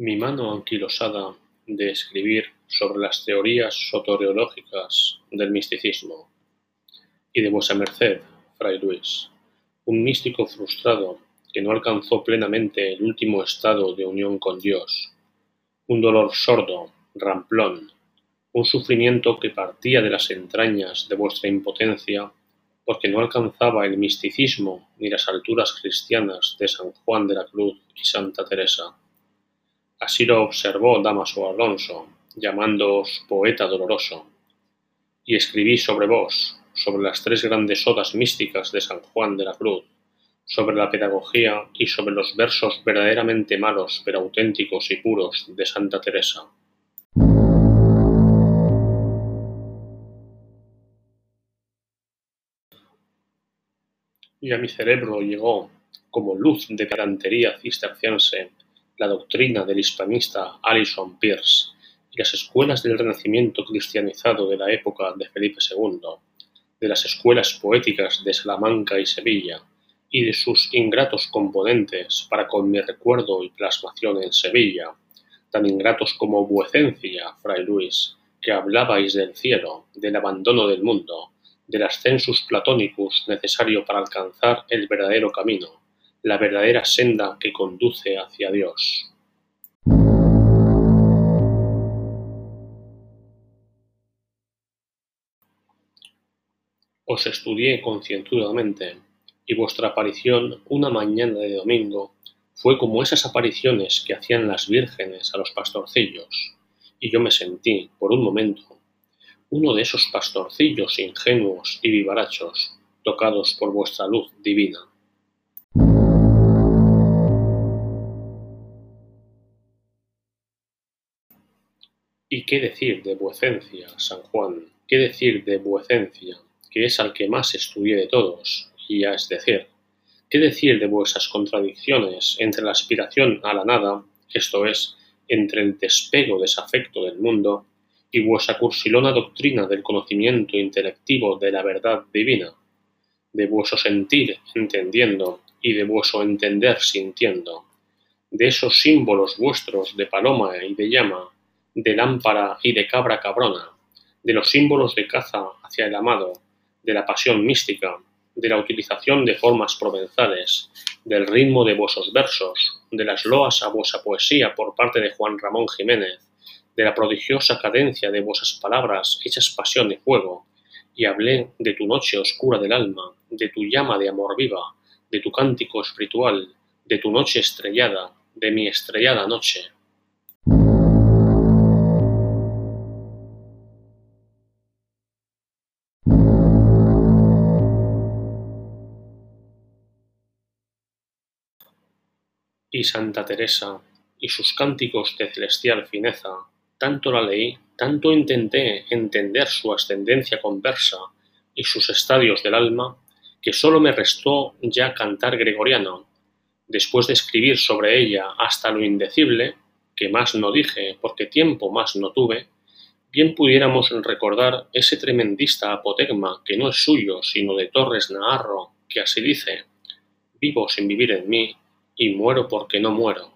Mi mano anquilosada de escribir sobre las teorías soteriológicas del misticismo, y de vuesa merced, fray Luis, un místico frustrado que no alcanzó plenamente el último estado de unión con Dios, un dolor sordo, ramplón, un sufrimiento que partía de las entrañas de vuestra impotencia porque no alcanzaba el misticismo ni las alturas cristianas de San Juan de la Cruz y Santa Teresa. Así lo observó Damaso Alonso, llamándoos poeta doloroso, y escribí sobre vos, sobre las tres grandes odas místicas de San Juan de la Cruz, sobre la pedagogía y sobre los versos verdaderamente malos pero auténticos y puros de Santa Teresa. Y a mi cerebro llegó, como luz de galantería cisterciense, la doctrina del hispanista Alison Pierce y las escuelas del renacimiento cristianizado de la época de Felipe II, de las escuelas poéticas de Salamanca y Sevilla, y de sus ingratos componentes para con mi recuerdo y plasmación en Sevilla, tan ingratos como vuecencia, fray Luis, que hablabais del cielo, del abandono del mundo, del ascensus platonicus necesario para alcanzar el verdadero camino, la verdadera senda que conduce hacia Dios. Os estudié concienzudamente, y vuestra aparición una mañana de domingo fue como esas apariciones que hacían las vírgenes a los pastorcillos, y yo me sentí, por un momento, uno de esos pastorcillos ingenuos y vivarachos tocados por vuestra luz divina. ¿Y qué decir de vuecencia, San Juan? ¿Qué decir de vuecencia, que es al que más estudié de todos, y es decir, qué decir de vuestras contradicciones entre la aspiración a la nada, esto es, entre el despego desafecto del mundo, y vuestra cursilona doctrina del conocimiento intelectivo de la verdad divina, de vuestro sentir entendiendo y de vuestro entender sintiendo, de esos símbolos vuestros de paloma y de llama, de lámpara y de cabra cabrona, de los símbolos de caza hacia el amado, de la pasión mística, de la utilización de formas provenzales, del ritmo de vuestros versos, de las loas a vuestra poesía por parte de Juan Ramón Jiménez, de la prodigiosa cadencia de vuestras palabras hechas pasión y fuego, y hablé de tu noche oscura del alma, de tu llama de amor viva, de tu cántico espiritual, de tu noche estrellada, de mi estrellada noche. Y Santa Teresa, y sus cánticos de celestial fineza, tanto la leí, tanto intenté entender su ascendencia conversa y sus estadios del alma, que sólo me restó ya cantar gregoriano, después de escribir sobre ella hasta lo indecible, que más no dije porque tiempo más no tuve, bien pudiéramos recordar ese tremendista apotegma que no es suyo, sino de Torres Naharro, que así dice, vivo sin vivir en mí, y muero porque no muero.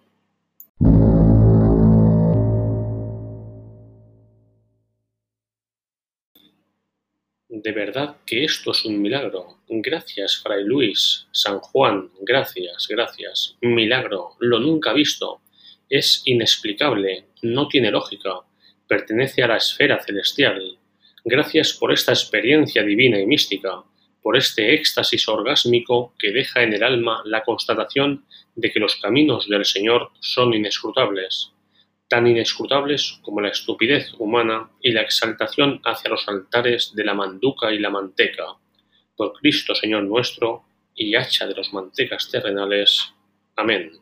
De verdad que esto es un milagro. Gracias, Fray Luis, San Juan, gracias, gracias. Milagro, lo nunca visto. Es inexplicable, no tiene lógica, pertenece a la esfera celestial. Gracias por esta experiencia divina y mística por este éxtasis orgásmico que deja en el alma la constatación de que los caminos del Señor son inescrutables, tan inescrutables como la estupidez humana y la exaltación hacia los altares de la manduca y la manteca. Por Cristo Señor nuestro, y hacha de los mantecas terrenales. Amén.